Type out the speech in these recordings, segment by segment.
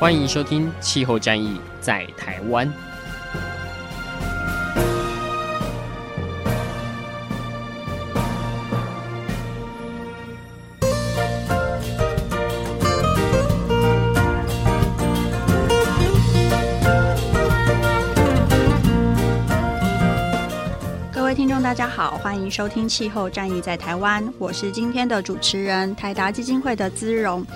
欢迎收听《气候战役在台湾》。各位听众，大家好，欢迎收听《气候战役在台湾》，我是今天的主持人，台达基金会的姿蓉。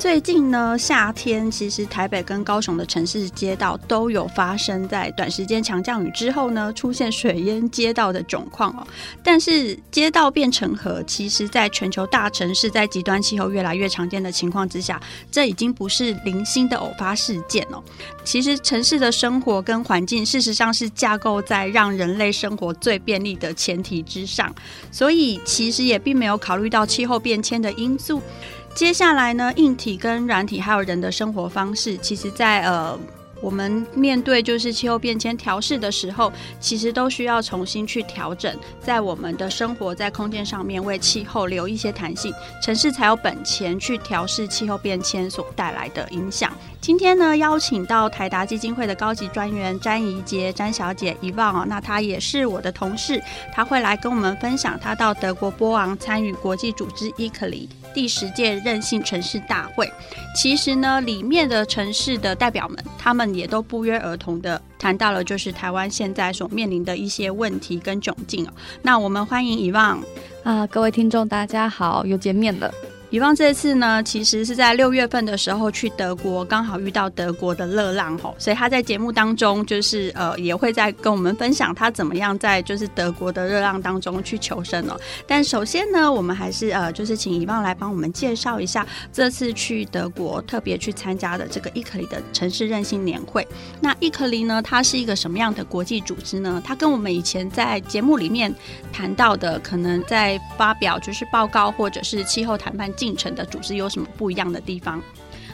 最近呢，夏天其实台北跟高雄的城市街道都有发生在短时间强降雨之后呢，出现水淹街道的窘况哦。但是街道变成河，其实在全球大城市在极端气候越来越常见的情况之下，这已经不是零星的偶发事件哦。其实城市的生活跟环境，事实上是架构在让人类生活最便利的前提之上，所以其实也并没有考虑到气候变迁的因素。接下来呢，硬体跟软体还有人的生活方式，其实在呃。我们面对就是气候变迁调试的时候，其实都需要重新去调整，在我们的生活在空间上面为气候留一些弹性，城市才有本钱去调试气候变迁所带来的影响。今天呢，邀请到台达基金会的高级专员詹宜杰詹小姐遗忘哦，那她也是我的同事，她会来跟我们分享她到德国波昂参与国际组织 ICLEI 第十届任性城市大会。其实呢，里面的城市的代表们，他们也都不约而同的谈到了，就是台湾现在所面临的一些问题跟窘境哦。那我们欢迎遗忘啊，各位听众大家好，又见面了。遗忘这次呢，其实是在六月份的时候去德国，刚好遇到德国的热浪吼，所以他在节目当中就是呃也会在跟我们分享他怎么样在就是德国的热浪当中去求生哦。但首先呢，我们还是呃就是请遗忘来帮我们介绍一下这次去德国特别去参加的这个 ICLEI 的城市韧性年会。那 ICLEI 呢，它是一个什么样的国际组织呢？它跟我们以前在节目里面谈到的，可能在发表就是报告或者是气候谈判。进程的组织有什么不一样的地方？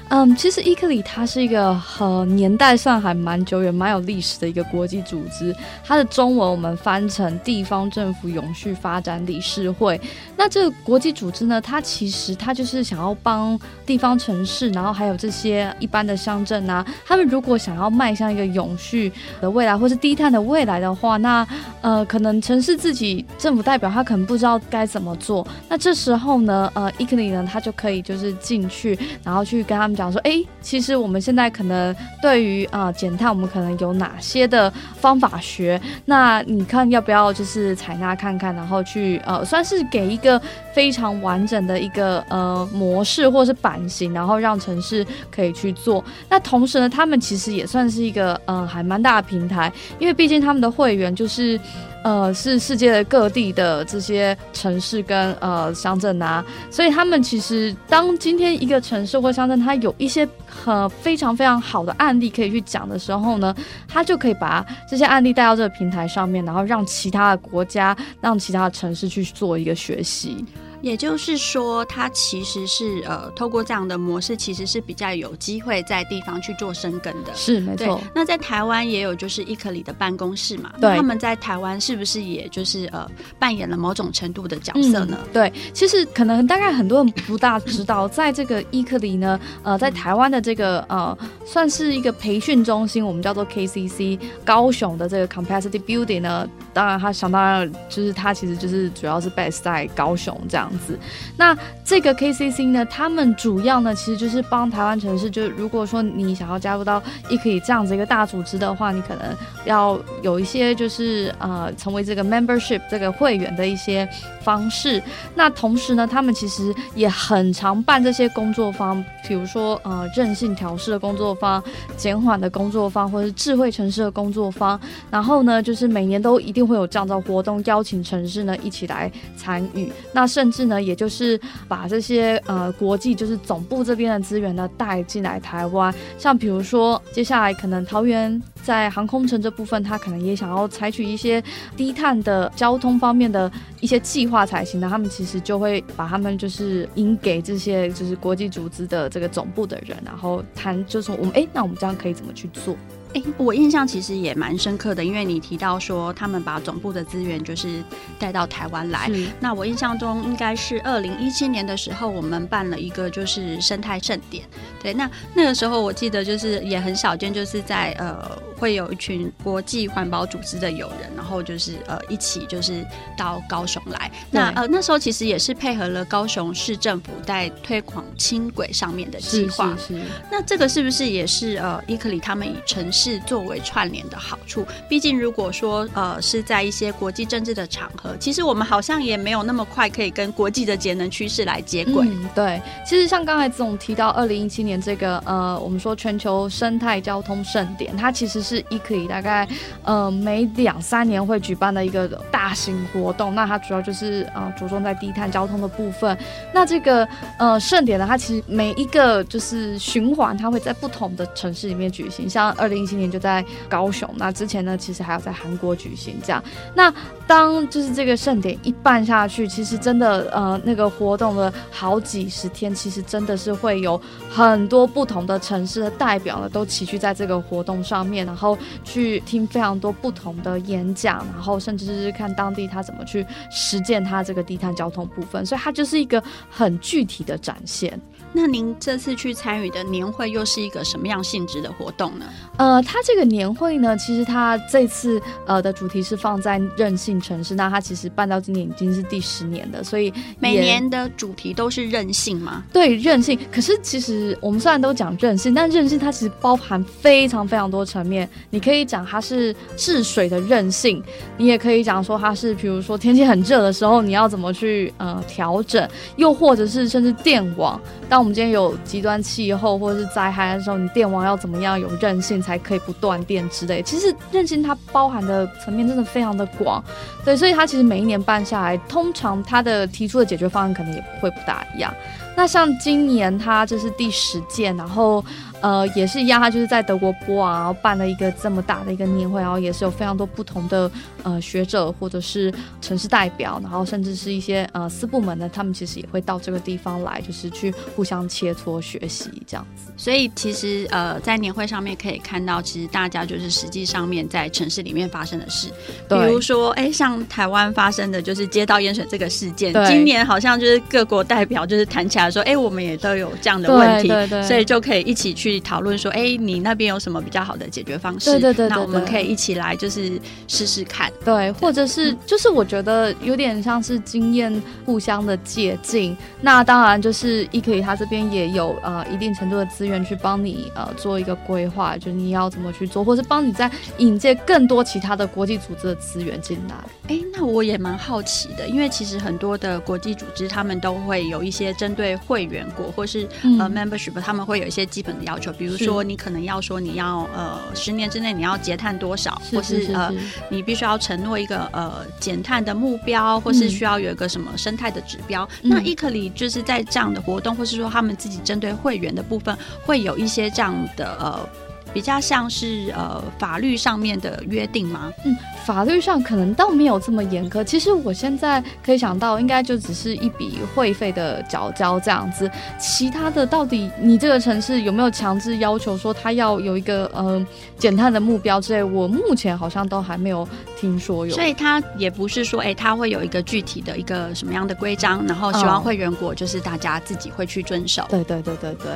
嗯，其实 ICLEI 它是一个很年代算还蛮久远、蛮有历史的一个国际组织。它的中文我们翻成地方政府永续发展理事会。那这个国际组织呢，它其实它就是想要帮地方城市，然后还有这些一般的乡镇啊，他们如果想要迈向一个永续的未来，或是低碳的未来的话，那呃，可能城市自己政府代表他可能不知道该怎么做。那这时候呢，呃，ICLEI 呢，他就可以就是进去，然后去跟他们。讲说，哎，其实我们现在可能对于啊减碳，我们可能有哪些的方法学？那你看要不要就是采纳看看，然后去呃，算是给一个非常完整的一个呃模式或是版型，然后让城市可以去做。那同时呢，他们其实也算是一个呃还蛮大的平台，因为毕竟他们的会员就是。呃，是世界的各地的这些城市跟呃乡镇啊，所以他们其实当今天一个城市或乡镇，它有一些很非常非常好的案例可以去讲的时候呢，他就可以把这些案例带到这个平台上面，然后让其他的国家、让其他的城市去做一个学习。也就是说，它其实是呃，透过这样的模式，其实是比较有机会在地方去做生根的。是没错。那在台湾也有就是 ICLEI 的办公室嘛？对。他们在台湾是不是也就是呃，扮演了某种程度的角色呢？嗯、对，其实可能大概很多人不大知道，在这个 ICLEI 呢，呃，在台湾的这个呃，算是一个培训中心，我们叫做 KCC 高雄的这个 Capacity Building 呢，当然它想当然就是它其实就是主要是 base 在高雄这样。样子，那这个 KCC 呢，他们主要呢，其实就是帮台湾城市，就是如果说你想要加入到 ICLEI 这样子一个大组织的话，你可能要有一些就是呃，成为这个 membership 这个会员的一些方式。那同时呢，他们其实也很常办这些工作坊，比如说呃，韧性调试的工作坊、减缓的工作坊，或者是智慧城市的工作坊。然后呢，就是每年都一定会有这样的活动，邀请城市呢一起来参与。那甚至至呢，也就是把这些呃国际就是总部这边的资源呢带进来台湾。像比如说，接下来可能桃园在航空城这部分，它可能也想要采取一些低碳的交通方面的一些计划才行的。他们其实就会把他们就是引给这些就是国际组织的这个总部的人，然后谈，就是说我们哎，那我们这样可以怎么去做？哎，我印象其实也蛮深刻的，因为你提到说他们把总部的资源就是带到台湾来。那我印象中应该是二零一七年的时候，我们办了一个就是生态盛典。对，那那个时候我记得就是也很少见，就是在呃会有一群国际环保组织的友人，然后就是呃一起就是到高雄来。那呃那时候其实也是配合了高雄市政府在推广轻轨上面的计划。是，是，是。那这个是不是也是呃伊克里他们以城市是作为串联的好处，毕竟如果说呃是在一些国际政治的场合，其实我们好像也没有那么快可以跟国际的节能趋势来接轨。对，其实像刚才总提到二零一七年这个呃，我们说全球生态交通盛典，它其实是伊可里大概呃每两三年会举办的一个大型活动。那它主要就是呃着重在低碳交通的部分。那这个呃盛典呢，它其实每一个就是循环，它会在不同的城市里面举行，像二零一七。今年就在高雄，那之前呢，其实还有在韩国举行这样。那当就是这个盛典一办下去，其实真的呃那个活动的好几十天，其实真的是会有很多不同的城市的代表呢，都齐聚在这个活动上面，然后去听非常多不同的演讲，然后甚至是看当地他怎么去实践他这个低碳交通部分，所以它就是一个很具体的展现。那您这次去参与的年会又是一个什么样性质的活动呢？呃，它这个年会呢，其实它这次呃的主题是放在任性城市。那它其实办到今年已经是第十年了，所以每年的主题都是任性吗？对，任性。可是其实我们虽然都讲任性，但任性它其实包含非常非常多层面。你可以讲它是治水的任性，你也可以讲说它是，比如说天气很热的时候，你要怎么去呃调整，又或者是甚至电网当。我们今天有极端气候或者是灾害的时候，你电网要怎么样有韧性才可以不断电之类？其实韧性它包含的层面真的非常的广，对，所以它其实每一年办下来，通常它的提出的解决方案可能也会不大一样。那像今年它这是第十届，然后。呃，也是一样，他就是在德国波昂，然后办了一个这么大的一个年会，然后也是有非常多不同的呃学者或者是城市代表，然后甚至是一些呃四部门的，他们其实也会到这个地方来，就是去互相切磋学习这样子。所以其实呃在年会上面可以看到，其实大家就是实际上面在城市里面发生的事，比如说哎像台湾发生的就是街道淹水这个事件，今年好像就是各国代表就是谈起来说，哎我们也都有这样的问题，对对对，所以就可以一起去。去讨论说，哎、欸，你那边有什么比较好的解决方式？对对对，对，对，那我们可以一起来，就是试试看。对，或者是就是我觉得有点像是经验互相的借鉴。那当然就是伊可里他这边也有呃一定程度的资源去帮你呃做一个规划，就是你要怎么去做，或是帮你在引荐更多其他的国际组织的资源进来。哎、欸，那我也蛮好奇的，因为其实很多的国际组织他们都会有一些针对会员国或是呃 membership，他们会有一些基本的要。要求，比如说你可能要说你要呃十年之内你要节碳多少，或是呃你必须要承诺一个呃减碳的目标，或是需要有一个什么生态的指标。嗯、那伊克里就是在这样的活动，或是说他们自己针对会员的部分，会有一些这样的呃。比较像是呃法律上面的约定吗？嗯，法律上可能倒没有这么严苛。其实我现在可以想到，应该就只是一笔会费的缴交这样子。其他的到底你这个城市有没有强制要求说他要有一个呃减碳的目标之类？我目前好像都还没有听说有。所以他也不是说哎，他会有一个具体的一个什么样的规章，然后希望会员国就是大家自己会去遵守。对对对对对。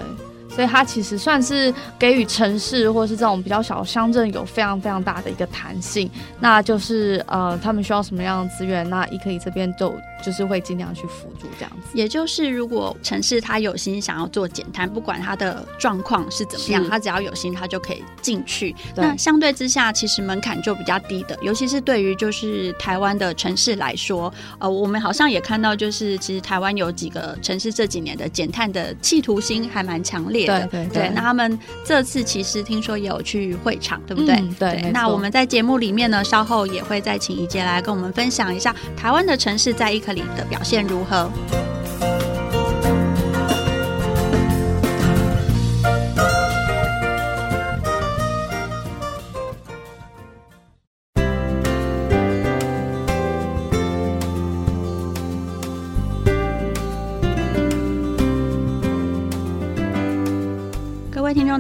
所以它其实算是给予城市或是这种比较小的乡镇有非常非常大的一个弹性，那就是呃，他们需要什么样的资源，那伊可以这边就就是会尽量去辅助这样子。也就是如果城市他有心想要做减碳，不管他的状况是怎么样，他只要有心，他就可以进去。那相对之下，其实门槛就比较低的，尤其是对于就是台湾的城市来说，呃，我们好像也看到，就是其实台湾有几个城市这几年的减碳的企图心还蛮强烈。对对对，对，那他们这次其实听说也有去会场，对不对？嗯、对。对，那我们在节目里面呢，稍后也会再请怡杰来跟我们分享一下台湾的城市在伊克里的表现如何。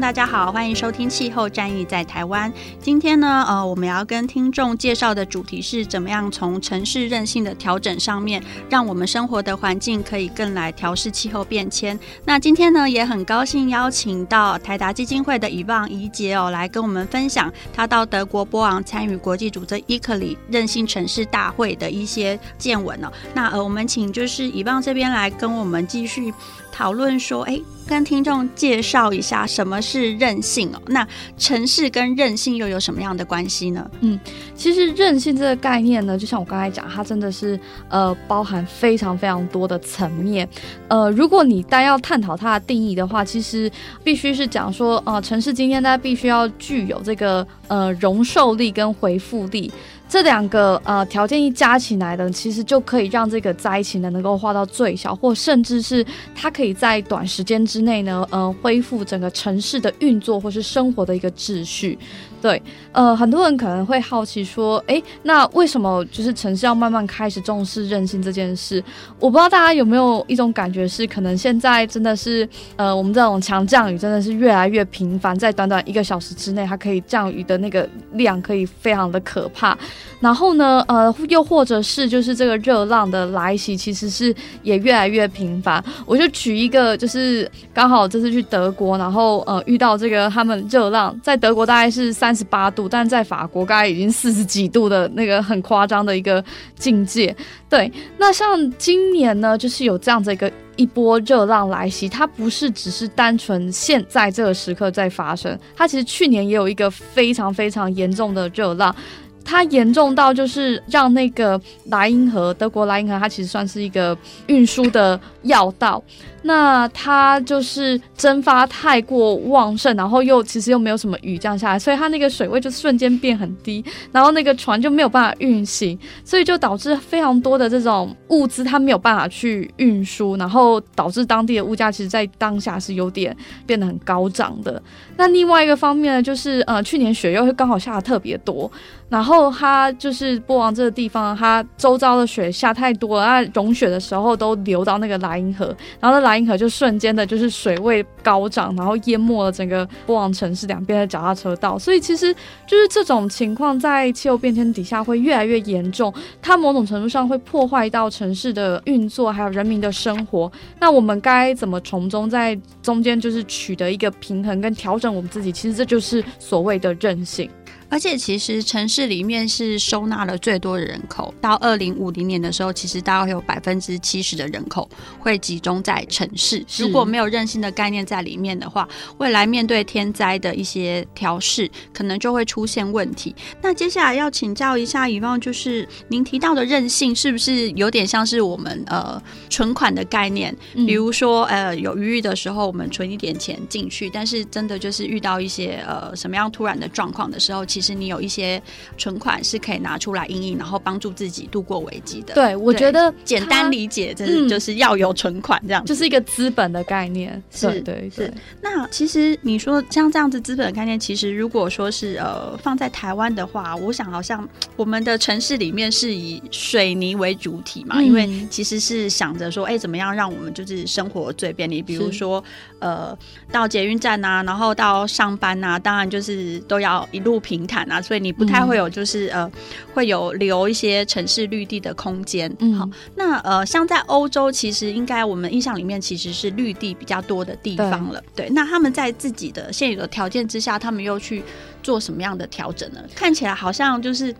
大家好，欢迎收听《气候战役在台湾》。今天呢，呃，我们要跟听众介绍的主题是怎么样从城市韧性的调整上面，让我们生活的环境可以更来调试气候变迁。那今天呢，也很高兴邀请到台达基金会的以望怡洁哦，来跟我们分享他到德国波昂参与国际组织伊克里韧性城市大会的一些见闻哦。那呃，我们请就是以望这边来跟我们继续。讨论说，哎，跟听众介绍一下什么是韧性哦。那城市跟韧性又有什么样的关系呢？嗯，其实韧性这个概念呢，就像我刚才讲，它真的是呃包含非常非常多的层面。呃，如果你单要探讨它的定义的话，其实必须是讲说，呃，城市今天它必须要具有这个呃容受力跟回复力。这两个呃条件一加起来的，其实就可以让这个灾情呢能够化到最小，或甚至是它可以在短时间之内呢，呃，恢复整个城市的运作或是生活的一个秩序。对，呃，很多人可能会好奇说，诶，那为什么就是城市要慢慢开始重视韧性这件事？我不知道大家有没有一种感觉是，可能现在真的是，呃，我们这种强降雨真的是越来越频繁，在短短一个小时之内，它可以降雨的那个量可以非常的可怕。然后呢，呃，又或者是就是这个热浪的来袭，其实是也越来越频繁。我就举一个，就是刚好这次去德国，然后呃遇到这个他们热浪，在德国大概是三三十八度，但在法国大概已经四十几度的那个很夸张的一个境界。对，那像今年呢，就是有这样子一个一波热浪来袭，它不是只是单纯现在这个时刻在发生，它其实去年也有一个非常非常严重的热浪。它严重到就是让那个莱茵河，德国莱茵河，它其实算是一个运输的要道。那它就是蒸发太过旺盛，然后又其实又没有什么雨降下来，所以它那个水位就瞬间变很低，然后那个船就没有办法运行，所以就导致非常多的这种物资它没有办法去运输，然后导致当地的物价其实在当下是有点变得很高涨的。那另外一个方面呢，就是呃去年雪又会刚好下的特别多，然后它就是波王这个地方，它周遭的雪下太多了，它融雪的时候都流到那个莱茵河，然后那莱茵河就瞬间的就是水位高涨，然后淹没了整个波昂城市两边的脚踏车道。所以其实就是这种情况在气候变迁底下会越来越严重，它某种程度上会破坏到城市的运作，还有人民的生活。那我们该怎么从中在中间就是取得一个平衡跟调整我们自己？其实这就是所谓的韧性。而且其实城市里面是收纳了最多的人口，到二零五零年的时候，其实大概有百分之七十的人口会集中在城市。如果没有韧性的概念在里面的话，未来面对天灾的一些调试，可能就会出现问题。那接下来要请教一下以望，就是您提到的韧性，是不是有点像是我们呃存款的概念？比如说呃有余裕的时候，我们存一点钱进去，但是真的就是遇到一些呃什么样突然的状况的时候，其其实你有一些存款是可以拿出来应应，然后帮助自己度过危机的。对，我觉得简单理解，就是就是要有存款这样，就是一个资本的概念。是，对，对，是。那其实你说像这样子资本的概念，其实如果说是呃放在台湾的话，我想好像我们的城市里面是以水泥为主体嘛，嗯、因为其实是想着说，哎，怎么样让我们就是生活最便利？比如说呃到捷运站啊，然后到上班啊，当然就是都要一路平。谈啊，所以你不太会有，就是、嗯、呃，会有留一些城市绿地的空间。嗯，好，那呃，像在欧洲，其实应该我们印象里面其实是绿地比较多的地方了。对，对，那他们在自己的现有的条件之下，他们又去做什么样的调整呢？看起来好像就是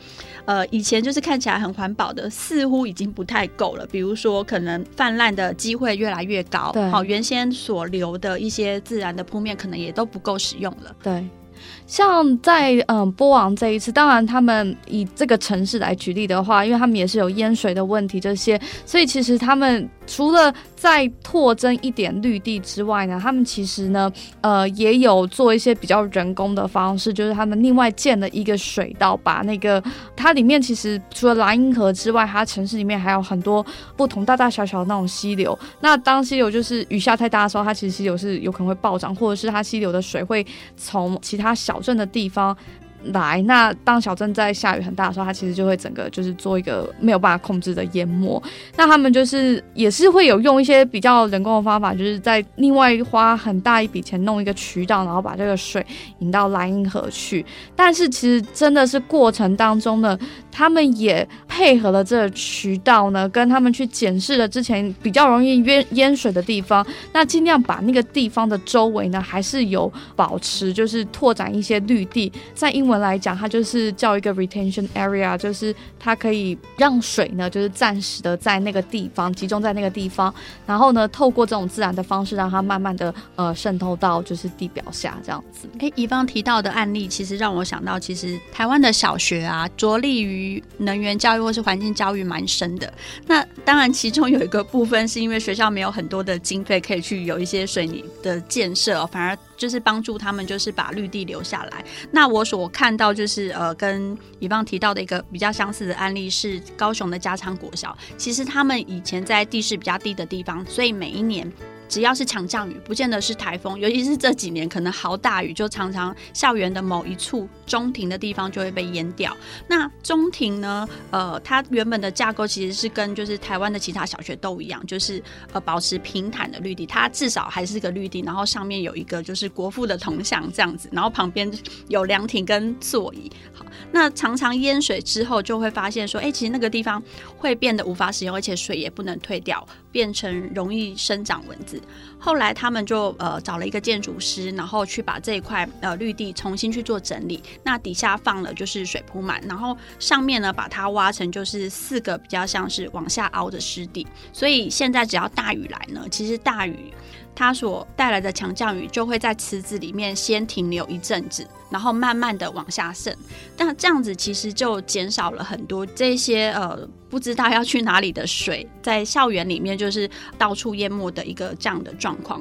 呃，以前就是看起来很环保的，似乎已经不太够了。比如说，可能泛滥的机会越来越高。对，好，原先所留的一些自然的铺面，可能也都不够使用了。对。像在嗯波昂这一次，当然他们以这个城市来举例的话，因为他们也是有淹水的问题这些，所以其实他们除了在拓增一点绿地之外呢，他们其实呢呃也有做一些比较人工的方式，就是他们另外建了一个水道，把那个它里面其实除了莱茵河之外，它城市里面还有很多不同大大小小的那种溪流。那当溪流就是雨下太大的时候，它其实溪流是有可能会暴涨，或者是它溪流的水会从其他小镇的地方来，那当小镇在下雨很大的时候，它其实就会整个就是做一个没有办法控制的淹没。那他们就是也是会有用一些比较人工的方法，就是在另外花很大一笔钱弄一个渠道，然后把这个水引到莱茵河去。但是其实真的是过程当中呢，他们也配合了这个渠道呢，跟他们去检视了之前比较容易淹淹水的地方，那尽量把那个地方的周围呢，还是有保持，就是拓展一些绿地，在英文来讲，它就是叫一个 retention area，就是它可以让水呢，就是暂时的在那个地方集中在那个地方，然后呢，透过这种自然的方式，让它慢慢的呃渗透到就是地表下这样子。哎，宜芳提到的案例，其实让我想到，其实台湾的小学啊，着力于能源教育或是环境教育蛮深的。那当然，其中有一个部分是因为学校没有很多的经费可以去有一些水泥的建设，反而。就是帮助他们，就是把绿地留下来。那我所看到就是呃，跟以方提到的一个比较相似的案例是高雄的加昌国小。其实他们以前在地势比较低的地方，所以每一年。只要是强降雨，不见得是台风，尤其是这几年可能好大雨，就常常校园的某一处中庭的地方就会被淹掉。那中庭呢？呃，它原本的架构其实是跟就是台湾的其他小学都一样，就是呃保持平坦的绿地，它至少还是个绿地，然后上面有一个就是国父的铜像这样子，然后旁边有凉亭跟座椅。好，那常常淹水之后就会发现说，哎、其实那个地方会变得无法使用，而且水也不能退掉，变成容易生长蚊子。后来他们就呃找了一个建筑师，然后去把这一块呃绿地重新去做整理。那底下放了就是水铺满，然后上面呢把它挖成就是四个比较像是往下凹的湿地。所以现在只要大雨来呢，其实大雨它所带来的强降雨就会在池子里面先停留一阵子，然后慢慢的往下渗。那这样子其实就减少了很多这些呃。不知道要去哪里的水，在校园里面就是到处淹没的一个这样的状况。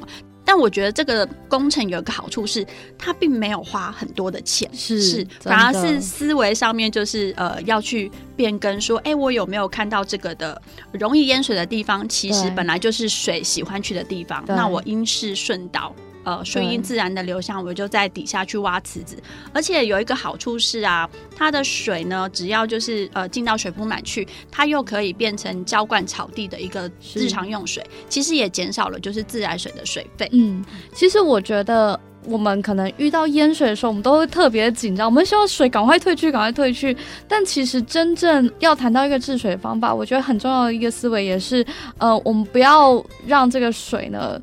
但我觉得这个工程有一个好处是，它并没有花很多的钱，是，是反而是思维上面就是呃要去变更，说，哎，我有没有看到这个的容易淹水的地方？其实本来就是水喜欢去的地方，那我应势顺导。呃，顺应自然的流向，我就在底下去挖池子，而且有一个好处是啊，它的水呢，只要就是呃进到水铺满去，它又可以变成浇灌草地的一个日常用水，其实也减少了就是自来水的水费。嗯，其实我觉得我们可能遇到淹水的时候，我们都会特别紧张，我们希望水赶快退去，赶快退去。但其实真正要谈到一个治水方法，我觉得很重要的一个思维也是，呃，我们不要让这个水呢。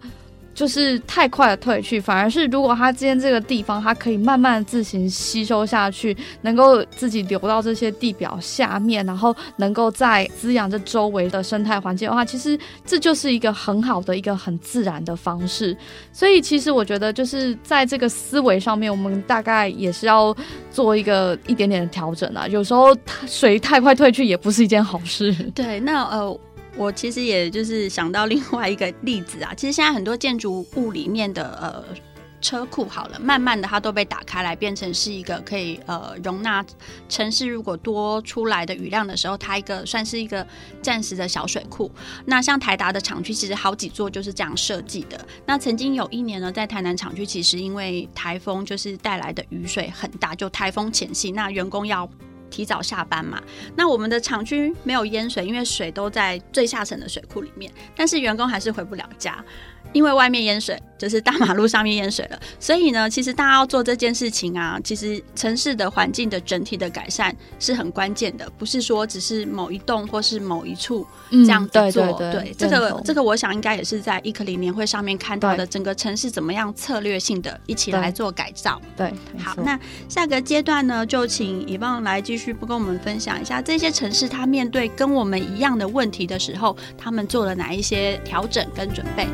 就是太快的退去，反而是如果它今天这个地方，它可以慢慢自行吸收下去，能够自己流到这些地表下面，然后能够在滋养这周围的生态环境的话，其实这就是一个很好的一个很自然的方式。所以其实我觉得就是在这个思维上面，我们大概也是要做一个一点点的调整啊。有时候水太快退去也不是一件好事。对，那呃。我其实也就是想到另外一个例子啊，其实现在很多建筑物里面的呃车库好了，慢慢的它都被打开来，变成是一个可以呃容纳城市如果多出来的雨量的时候，它一个算是一个暂时的小水库。那像台达的厂区，其实好几座就是这样设计的。那曾经有一年呢，在台南厂区，其实因为台风就是带来的雨水很大，就台风前夕，那员工要。提早下班嘛，那我们的厂区没有淹水，因为水都在最下层的水库里面，但是员工还是回不了家。因为外面淹水，就是大马路上面淹水了，所以呢，其实大家要做这件事情啊，其实城市的环境的整体的改善是很关键的，不是说只是某一栋或是某一处这样子做。嗯、对，对，对，对，这个这个，我想应该也是在伊克里年会上面看到的，整个城市怎么样策略性的一起来做改造。对，好，那下个阶段呢，就请以望来继续不跟我们分享一下这些城市，它面对跟我们一样的问题的时候，他们做了哪一些调整跟准备。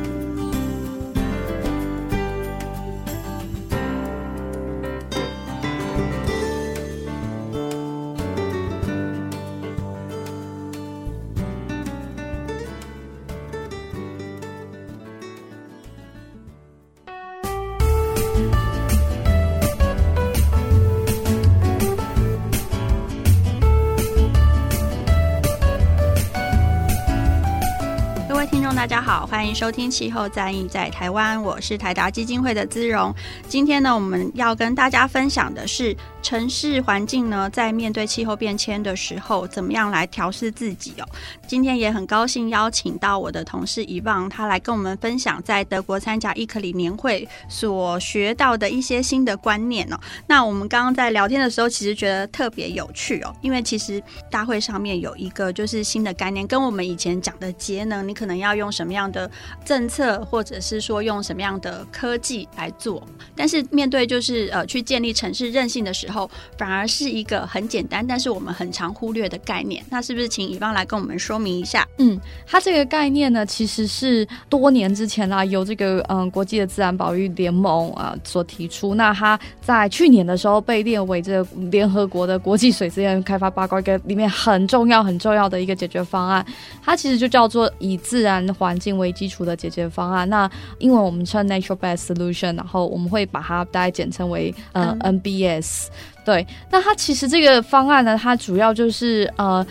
听众大家好，欢迎收听气候战役在台湾，我是台达基金会的姿蓉。今天呢，我们要跟大家分享的是城市环境呢，在面对气候变迁的时候，怎么样来调试自己哦。今天也很高兴邀请到我的同事伊旺，他来跟我们分享在德国参加伊克里年会所学到的一些新的观念哦。那我们刚刚在聊天的时候，其实觉得特别有趣哦，因为其实大会上面有一个就是新的概念，跟我们以前讲的节能，你可能要用什么样的政策，或者是说用什么样的科技来做，但是面对就是呃去建立城市韧性的时候，反而是一个很简单，但是我们很常忽略的概念。那是不是请乙方来跟我们说明一下？嗯，它这个概念呢，其实是多年之前啦，由这个嗯国际的自然保育联盟啊、所提出。那它在去年的时候被列为这个联合国的国际水资源开发报告里面很重要很重要的一个解决方案。它其实就叫做以自然环境为基础的解决方案。那英文我们称 Nature Best Solution，然后我们会把它大概简称为呃 NBS。对，那它其实这个方案呢，它主要就是呃。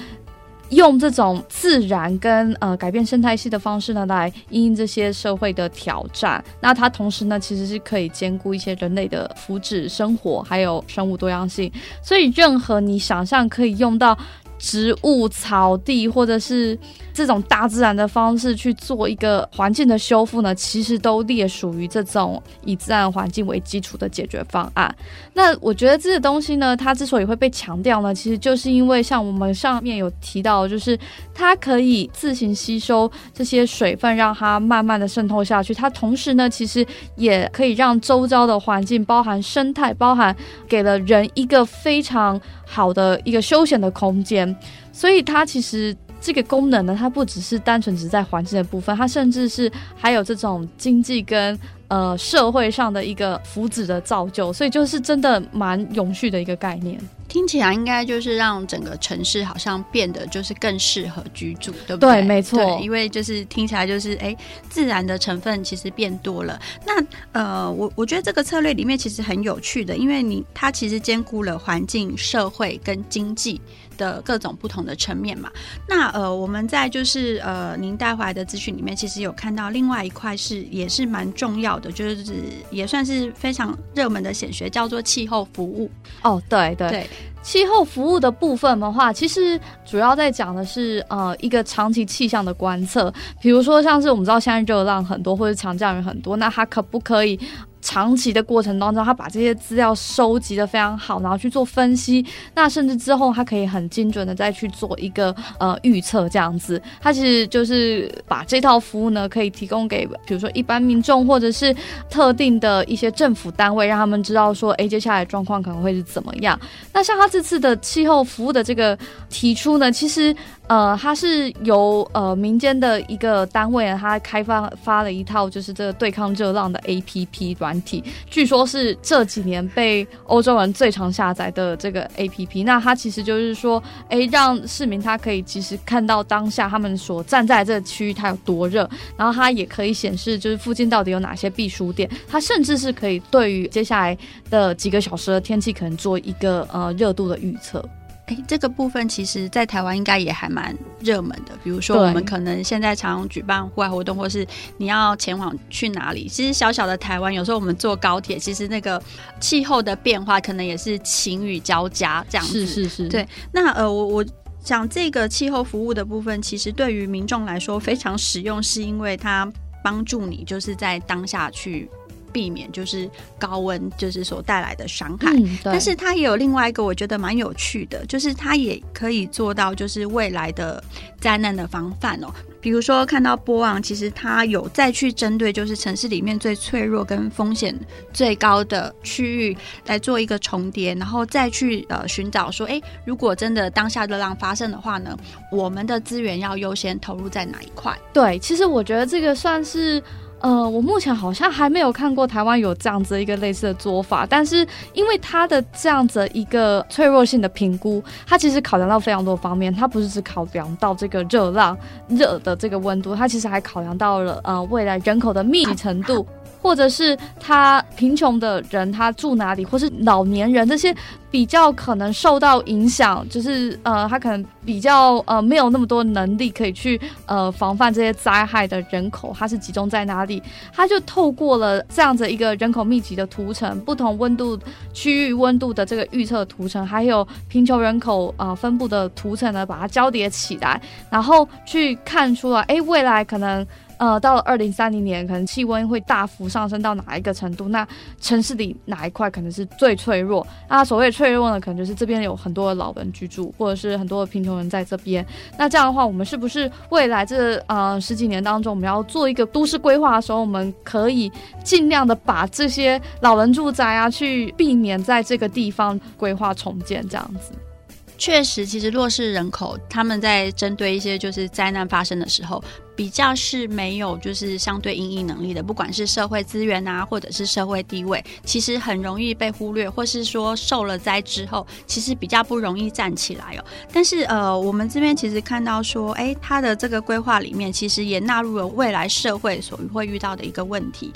用这种自然跟呃改变生态系的方式呢，来因应这些社会的挑战。那它同时呢，其实是可以兼顾一些人类的福祉、生活还有生物多样性。所以，任何你想象可以用到。植物、草地，或者是这种大自然的方式去做一个环境的修复呢，其实都列属于这种以自然环境为基础的解决方案。那我觉得这个东西呢，它之所以会被强调呢，其实就是因为像我们上面有提到，就是它可以自行吸收这些水分，让它慢慢的渗透下去。它同时呢，其实也可以让周遭的环境，包含生态，包含给了人一个非常。好的一个休闲的空间，所以它其实这个功能呢，它不只是单纯只在环境的部分，它甚至是还有这种经济跟呃社会上的一个福祉的造就，所以就是真的蛮永续的一个概念。听起来应该就是让整个城市好像变得就是更适合居住，对不对？对，没错。因为就是听起来就是哎，自然的成分其实变多了。那呃，我我觉得这个策略里面其实很有趣的，因为你它其实兼顾了环境、社会跟经济的各种不同的层面嘛。那呃，我们在就是呃您带回来的资讯里面，其实有看到另外一块是也是蛮重要的，就是也算是非常热门的显学，叫做气候服务。哦，对对对。气候服务的部分的话，其实主要在讲的是呃一个长期气象的观测，比如说像是我们知道现在热浪很多或者强降雨很多，那它可不可以？长期的过程当中，他把这些资料收集得非常好，然后去做分析。那甚至之后，他可以很精准的再去做一个呃预测，这样子。他其实就是把这套服务呢，可以提供给比如说一般民众或者是特定的一些政府单位，让他们知道说，哎，接下来状况可能会是怎么样。那像他这次的气候服务的这个提出呢，其实。呃，它是由呃民间的一个单位，它开发发了一套就是这个对抗热浪的 APP 软体，据说是这几年被欧洲人最常下载的这个 APP。那它其实就是说，哎，让市民他可以及时看到当下他们所站在这个区域它有多热，然后它也可以显示就是附近到底有哪些避暑点，它甚至是可以对于接下来的几个小时的天气可能做一个呃热度的预测。哎，这个部分其实，在台湾应该也还蛮热门的。比如说，我们可能现在常举办户外活动，或是你要前往去哪里，其实小小的台湾，有时候我们坐高铁，其实那个气候的变化可能也是晴雨交加这样子。是是是。对，那呃，我我讲这个气候服务的部分，其实对于民众来说非常实用，是因为它帮助你就是在当下去。避免就是高温，就是所带来的伤害。嗯，但是它也有另外一个我觉得蛮有趣的，就是它也可以做到就是未来的灾难的防范哦。比如说看到波昂，其实它有再去针对就是城市里面最脆弱跟风险最高的区域来做一个重叠，然后再去呃寻找说，哎，如果真的当下热浪发生的话呢，我们的资源要优先投入在哪一块？对，其实我觉得这个算是。呃，我目前好像还没有看过台湾有这样子一个类似的做法，但是因为它的这样子一个脆弱性的评估，它其实考量到非常多方面，它不是只考量到这个热浪热的这个温度，它其实还考量到了呃未来人口的密集程度。或者是他贫穷的人他住哪里，或是老年人这些比较可能受到影响，就是呃，他可能比较呃没有那么多能力可以去呃防范这些灾害的人口，他是集中在哪里？他就透过了这样子一个人口密集的图层，不同温度区域温度的这个预测图层，还有贫穷人口呃分布的图层呢，把它交叠起来，然后去看出来，哎，未来可能。呃，到了二零三零年，可能气温会大幅上升到哪一个程度？那城市里哪一块可能是最脆弱？那所谓脆弱呢，可能就是这边有很多的老人居住，或者是很多的贫穷人在这边。那这样的话，我们是不是未来这呃十几年当中，我们要做一个都市规划的时候，我们可以尽量的把这些老人住宅啊，去避免在这个地方规划重建这样子。确实，其实弱势人口他们在针对一些就是灾难发生的时候，比较是没有就是相对应应能力的，不管是社会资源啊，或者是社会地位，其实很容易被忽略，或是说受了灾之后，其实比较不容易站起来哦。但是呃，我们这边其实看到说，哎，他的这个规划里面，其实也纳入了未来社会所会遇到的一个问题。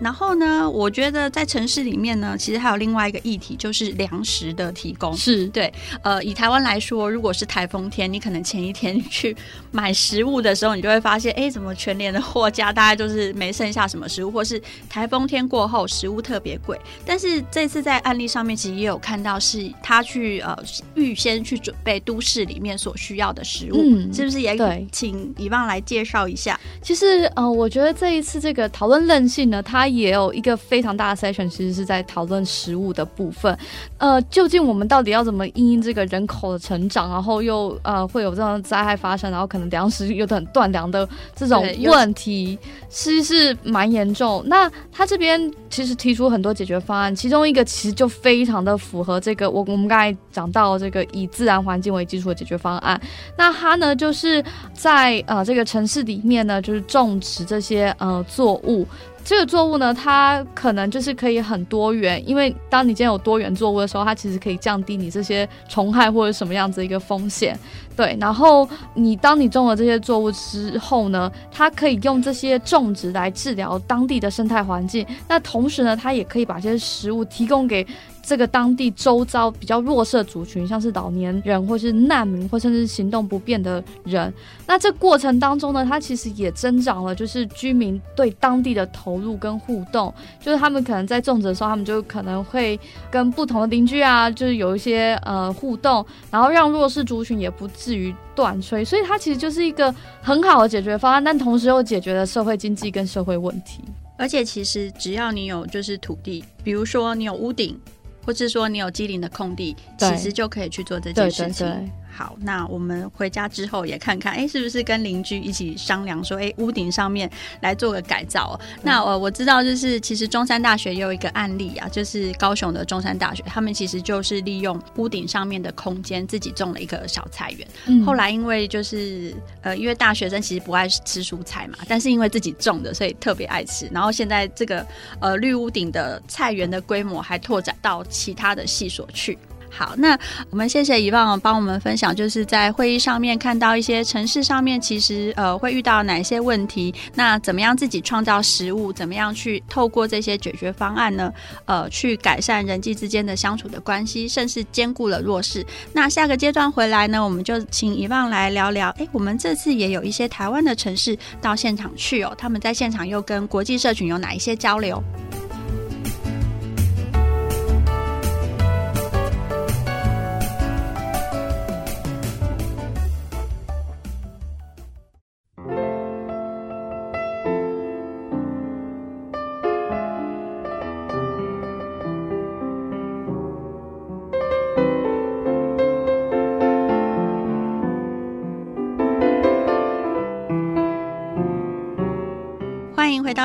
然后呢，我觉得在城市里面呢，其实还有另外一个议题，就是粮食的提供。是对，呃，以台湾来说，如果是台风天，你可能前一天去买食物的时候，你就会发现，哎，怎么全年的货架大概就是没剩下什么食物，或是台风天过后食物特别贵。但是这次在案例上面，其实也有看到是他去呃预先去准备都市里面所需要的食物，嗯、是不是也？对，请以望来介绍一下。其实呃，我觉得这一次这个讨论韧性呢，它也有一个非常大的 session，其实是在讨论食物的部分。呃，究竟我们到底要怎么因应这个人口的成长，然后又呃会有这种灾害发生，然后可能粮食有点断粮的这种问题，其实是蛮严重。那他这边其实提出很多解决方案，其中一个其实就非常的符合这个我我们刚才讲到这个以自然环境为基础的解决方案。那他呢就是在呃这个城市里面呢，就是种植这些呃作物。这个作物呢，它可能就是可以很多元，因为当你今天有多元作物的时候，它其实可以降低你这些虫害或者什么样子一个风险。对，然后你当你种了这些作物之后呢，它可以用这些种植来治疗当地的生态环境。那同时呢，它也可以把这些食物提供给。这个当地周遭比较弱势的族群，像是老年人，或是难民，或甚至行动不便的人。那这过程当中呢，它其实也增长了，就是居民对当地的投入跟互动。就是他们可能在种植的时候，他们就可能会跟不同的邻居啊，就是有一些呃互动，然后让弱势族群也不至于断炊。所以它其实就是一个很好的解决方案，但同时又解决了社会经济跟社会问题。而且其实只要你有就是土地，比如说你有屋顶。或是说你有机灵的空地，其实就可以去做这件事情。对对对好，那我们回家之后也看看，哎，是不是跟邻居一起商量说，哎，屋顶上面来做个改造。那呃我知道，就是其实中山大学也有一个案例啊，就是高雄的中山大学，他们其实就是利用屋顶上面的空间，自己种了一个小菜园。嗯、后来因为就是呃，因为大学生其实不爱吃蔬菜嘛，但是因为自己种的，所以特别爱吃。然后现在这个呃绿屋顶的菜园的规模还拓展到其他的系所去。好，那我们谢谢遗忘帮我们分享，就是在会议上面看到一些城市上面其实呃会遇到哪些问题，那怎么样自己创造食物，怎么样去透过这些解决方案呢？呃，去改善人际之间的相处的关系，甚至兼顾了弱势。那下个阶段回来呢，我们就请遗忘来聊聊。哎，我们这次也有一些台湾的城市到现场去哦，他们在现场又跟国际社群有哪一些交流？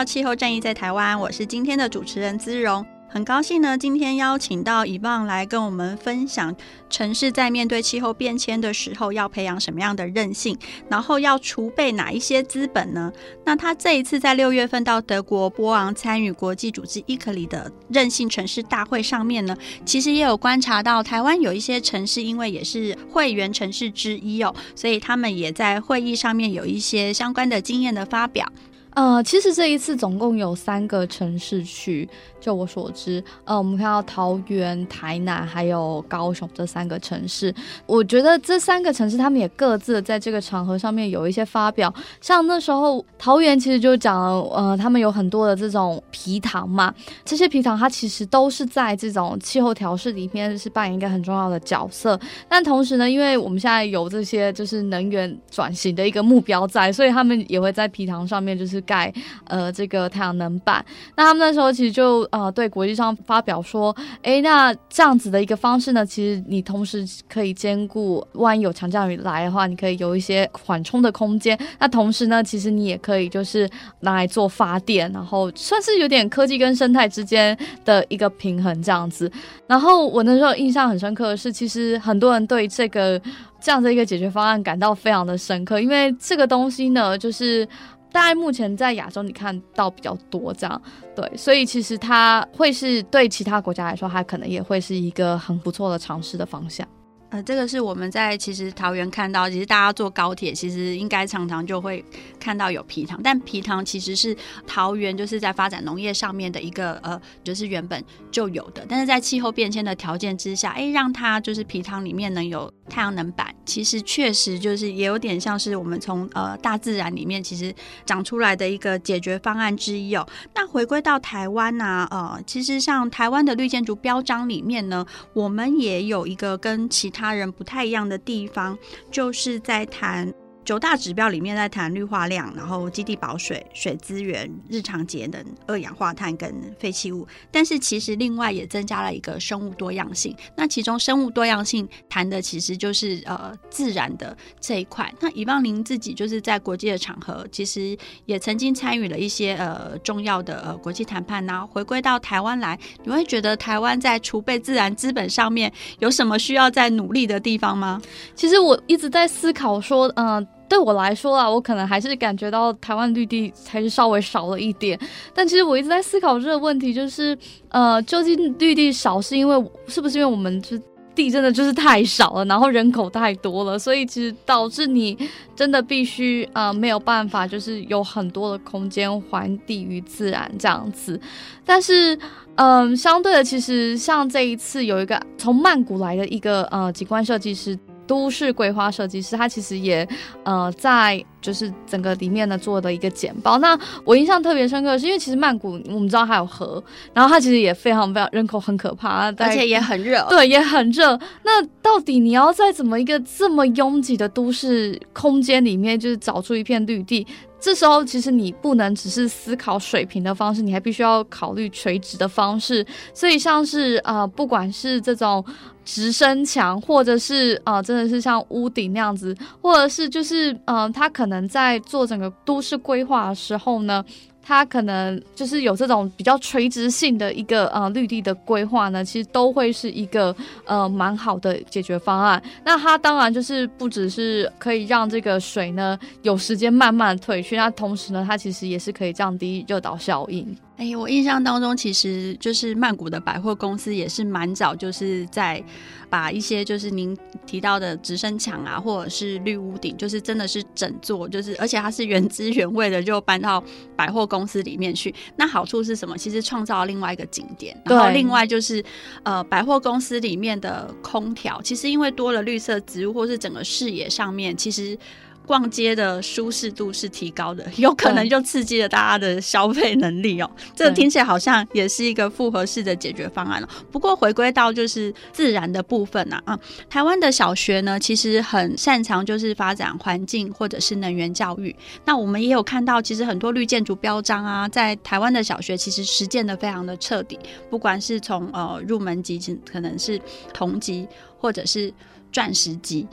气候战役在台湾，我是今天的主持人姿荣，很高兴呢，今天邀请到以望来跟我们分享城市在面对气候变迁的时候要培养什么样的韧性，然后要储备哪一些资本呢？那他这一次在六月份到德国波昂参与国际组织 ICLEI 的韧性城市大会上面呢，其实也有观察到台湾有一些城市，因为也是会员城市之一哦，所以他们也在会议上面有一些相关的经验的发表。呃，其实这一次总共有三个城市去，就我所知，呃，我们看到桃园、台南还有高雄这三个城市，我觉得这三个城市他们也各自在这个场合上面有一些发表。像那时候桃园其实就讲了，呃，他们有很多的这种皮糖嘛，这些皮糖它其实都是在这种气候调适里面是扮演一个很重要的角色。但同时呢，因为我们现在有这些就是能源转型的一个目标在，所以他们也会在皮糖上面就是。盖呃这个太阳能板，那他们那时候其实就呃对国际上发表说，哎，那这样子的一个方式呢，其实你同时可以兼顾，万一有强降雨来的话，你可以有一些缓冲的空间。那同时呢，其实你也可以就是拿来做发电，然后算是有点科技跟生态之间的一个平衡这样子。然后我那时候印象很深刻的是，其实很多人对这个这样的一个解决方案感到非常的深刻，因为这个东西呢，就是。大概目前在亚洲你看到比较多这样，对，所以其实它会是对其他国家来说，它可能也会是一个很不错的尝试的方向。呃，这个是我们在其实桃园看到，其实大家坐高铁，其实应该常常就会看到有皮糖，但皮糖其实是桃园就是在发展农业上面的一个呃，就是原本就有的，但是在气候变迁的条件之下，哎，让它就是皮糖里面能有太阳能板，其实确实就是也有点像是我们从呃大自然里面其实长出来的一个解决方案之一哦。那回归到台湾呢、呃，其实像台湾的绿建筑标章里面呢，我们也有一个跟其他人不太一样的地方，就是在谈。九大指标里面在谈绿化量，然后基地保水、水资源、日常节能、二氧化碳跟废弃物。但是其实另外也增加了一个生物多样性。那其中生物多样性谈的其实就是呃自然的这一块。那以望您自己就是在国际的场合，其实也曾经参与了一些呃重要的呃国际谈判呐。回归到台湾来，你会觉得台湾在储备自然资本上面有什么需要再努力的地方吗？其实我一直在思考说，嗯、对我来说啊，我可能还是感觉到台湾绿地还是稍微少了一点。但其实我一直在思考这个问题，就是呃，究竟绿地少是因为是不是因为我们就地真的就是太少了，然后人口太多了，所以其实导致你真的必须呃没有办法，就是有很多的空间还地于自然这样子。但是嗯、相对的，其实像这一次有一个从曼谷来的一个呃景观设计师。都市规划设计师，他其实也，呃，在就是整个里面呢做的一个简报。那我印象特别深刻的是，因为其实曼谷我们知道还有河，然后它其实也非常非常人口很可怕，而且也很热，对，也很热。那到底你要在怎么一个这么拥挤的都市空间里面，就是找出一片绿地？这时候其实你不能只是思考水平的方式，你还必须要考虑垂直的方式。所以像是呃，不管是这种直升墙，或者是呃，真的是像屋顶那样子，或者是就是呃，它可能在做整个都市规划的时候呢。它可能就是有这种比较垂直性的一个呃绿地的规划呢，其实都会是一个呃蛮好的解决方案。那它当然就是不只是可以让这个水呢有时间慢慢退去，那同时呢，它其实也是可以降低热岛效应。哎，我印象当中，其实就是曼谷的百货公司也是蛮早，就是在把一些就是您提到的直升墙啊，或者是绿屋顶，就是真的是整座，就是而且它是原汁原味的，就搬到百货公司里面去。那好处是什么？其实创造了另外一个景点，然后另外就是呃，百货公司里面的空调，其实因为多了绿色植物，或是整个视野上面，其实。逛街的舒适度是提高的，有可能就刺激了大家的消费能力哦。这听起来好像也是一个复合式的解决方案了。不过回归到就是自然的部分啊，啊，台湾的小学呢，其实很擅长就是发展环境或者是能源教育。那我们也有看到，其实很多绿建筑标章啊，在台湾的小学其实实践的非常的彻底，不管是从呃入门级，可能是同级或者是。钻石级，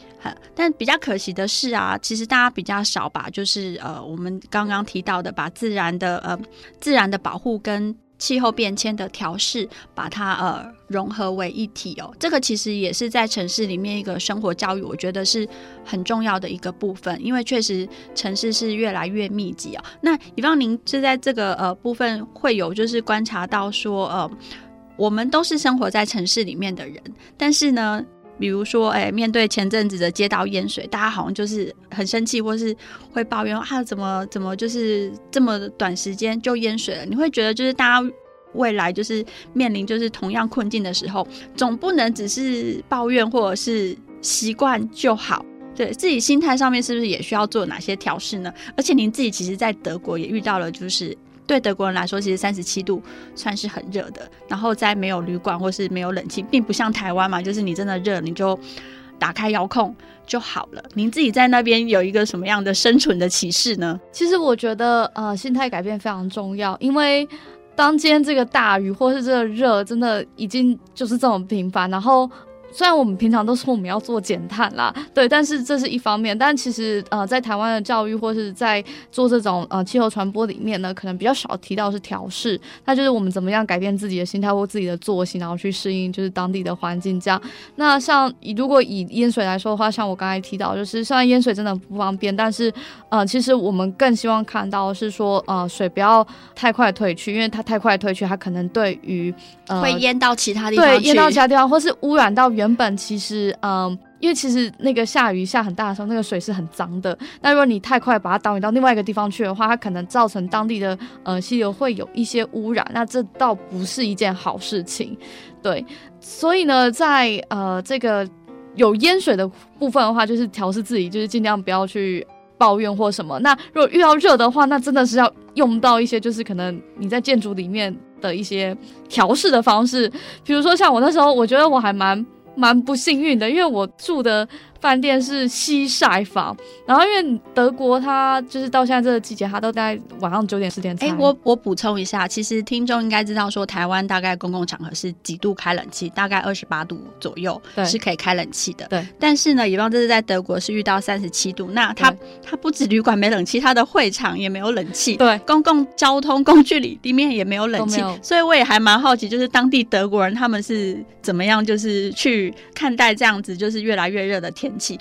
但比较可惜的是啊，其实大家比较少把就是呃，我们刚刚提到的，把自然的呃自然的保护跟气候变迁的调适，把它呃融合为一体哦。这个其实也是在城市里面一个生活教育，我觉得是很重要的一个部分，因为确实城市是越来越密集哦。那以方您是在这个呃部分会有就是观察到说呃，我们都是生活在城市里面的人，但是呢。比如说，哎，面对前阵子的街道淹水，大家好像就是很生气，或是会抱怨啊，怎么怎么就是这么短时间就淹水了？你会觉得就是大家未来就是面临就是同样困境的时候，总不能只是抱怨或者是习惯就好。对，自己心态上面是不是也需要做哪些调试呢？而且您自己其实，在德国也遇到了，就是对德国人来说，其实三十七度算是很热的。然后在没有旅馆或是没有冷气，并不像台湾嘛，就是你真的热，你就打开遥控就好了。您自己在那边有一个什么样的生存的启示呢？其实我觉得，呃，心态改变非常重要，因为当今天这个大雨或是这个热，真的已经就是这么频繁，然后。虽然我们平常都说我们要做减碳啦，对，但是这是一方面。但其实呃，在台湾的教育或是在做这种呃气候传播里面呢，可能比较少提到是调适，那就是我们怎么样改变自己的心态或自己的作息，然后去适应就是当地的环境这样。那像如果以淹水来说的话，像我刚才提到，就是虽然淹水真的不方便，但是呃，其实我们更希望看到是说呃水不要太快退去，因为它太快退去，它可能对于呃会淹到其他地方，对，淹到其他地方，或是污染到原。原本其实，嗯，因为其实那个下雨下很大的时候，那个水是很脏的。那如果你太快把它导引到另外一个地方去的话，它可能造成当地的呃溪流会有一些污染。那这倒不是一件好事情，对。所以呢，在呃这个有淹水的部分的话，就是调试自己，就是尽量不要去抱怨或什么。那如果遇到热的话，那真的是要用到一些，就是可能你在建筑里面的一些调试的方式，比如说像我那时候，我觉得我还蛮。蛮不幸运的，因为我住的饭店是西晒房，然后因为德国它就是到现在这个季节，它都在晚上九点十点。哎，我我补充一下，其实听众应该知道说，台湾大概公共场合是几度开冷气，大概二十八度左右是可以开冷气的。对。但是呢，以往这是在德国是遇到三十七度，那它它不止旅馆没冷气，它的会场也没有冷气。对。公共交通工具里里面也没有冷气，所以我也还蛮好奇，就是当地德国人他们是怎么样，就是去看待这样子就是越来越热的天其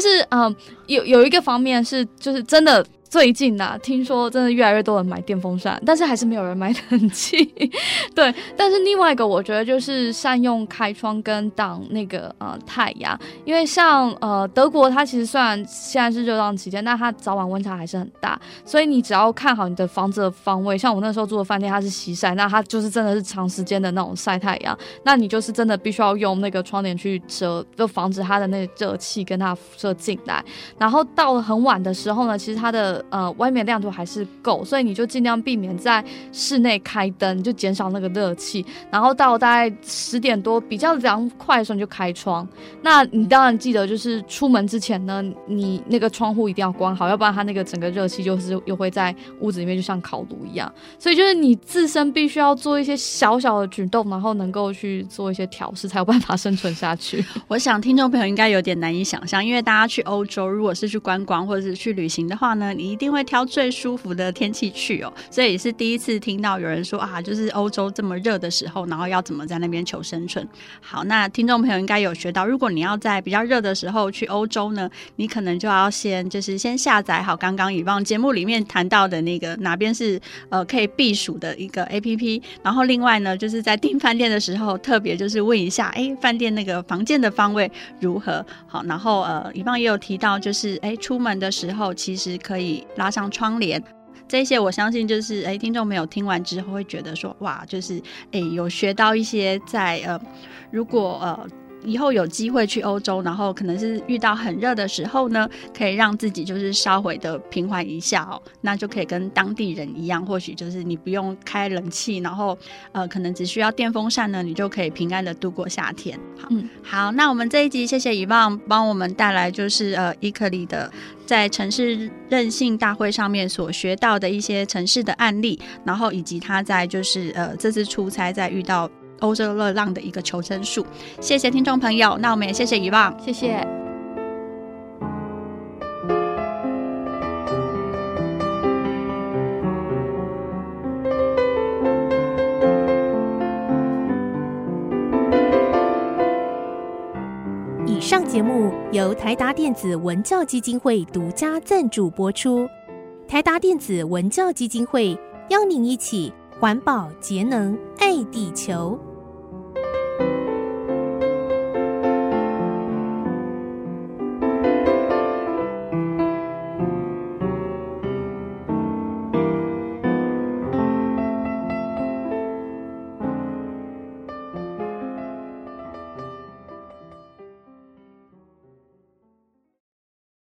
实，嗯，有有一个方面是，就是真的。最近呐、听说真的越来越多人买电风扇，但是还是没有人买冷气。对，但是另外一个我觉得就是善用开窗跟挡那个呃太阳，因为像呃德国，它其实虽然现在是热浪期间，但它早晚温差还是很大，所以你只要看好你的房子的方位，像我那时候住的饭店，它是西晒，那它就是真的是长时间的那种晒太阳，那你就是真的必须要用那个窗帘去遮，就防止它的那热气跟它辐射进来。然后到了很晚的时候呢，其实它的呃，外面亮度还是够，所以你就尽量避免在室内开灯，就减少那个热气。然后到大概十点多比较凉快的时候，你就开窗。那你当然记得，就是出门之前呢，你那个窗户一定要关好，要不然它那个整个热气就是又会在屋子里面，就像烤炉一样。所以就是你自身必须要做一些小小的举动，然后能够去做一些调试，才有办法生存下去。我想听众朋友应该有点难以想象，因为大家去欧洲，如果是去观光或者是去旅行的话呢，你一定会挑最舒服的天气去哦，所以也是第一次听到有人说啊，就是欧洲这么热的时候，然后要怎么在那边求生存。好，那听众朋友应该有学到，如果你要在比较热的时候去欧洲呢，你可能就要先就是先下载好刚刚以往节目里面谈到的那个哪边是呃可以避暑的一个 APP，然后另外呢就是在订饭店的时候特别就是问一下，哎，饭店那个房间的方位如何？好，然后呃以往也有提到，就是哎出门的时候其实可以拉上窗帘，这些我相信就是哎，听众朋友听完之后会觉得说，哇，就是哎，有学到一些在呃，如果呃。以后有机会去欧洲，然后可能是遇到很热的时候呢，可以让自己就是稍微的平缓一下哦，那就可以跟当地人一样，或许就是你不用开冷气，然后呃，可能只需要电风扇呢，你就可以平安的度过夏天。好，嗯、好，那我们这一集谢谢以望帮我们带来就是呃伊克利的在城市韧性大会上面所学到的一些城市的案例，然后以及他在就是呃这次出差在遇到。欧洲热浪的一个求生术，谢谢听众朋友，那我们也谢谢遗忘，谢谢。以上节目由台达电子文教基金会独家赞助播出，台达电子文教基金会邀您一起环保节能爱地球。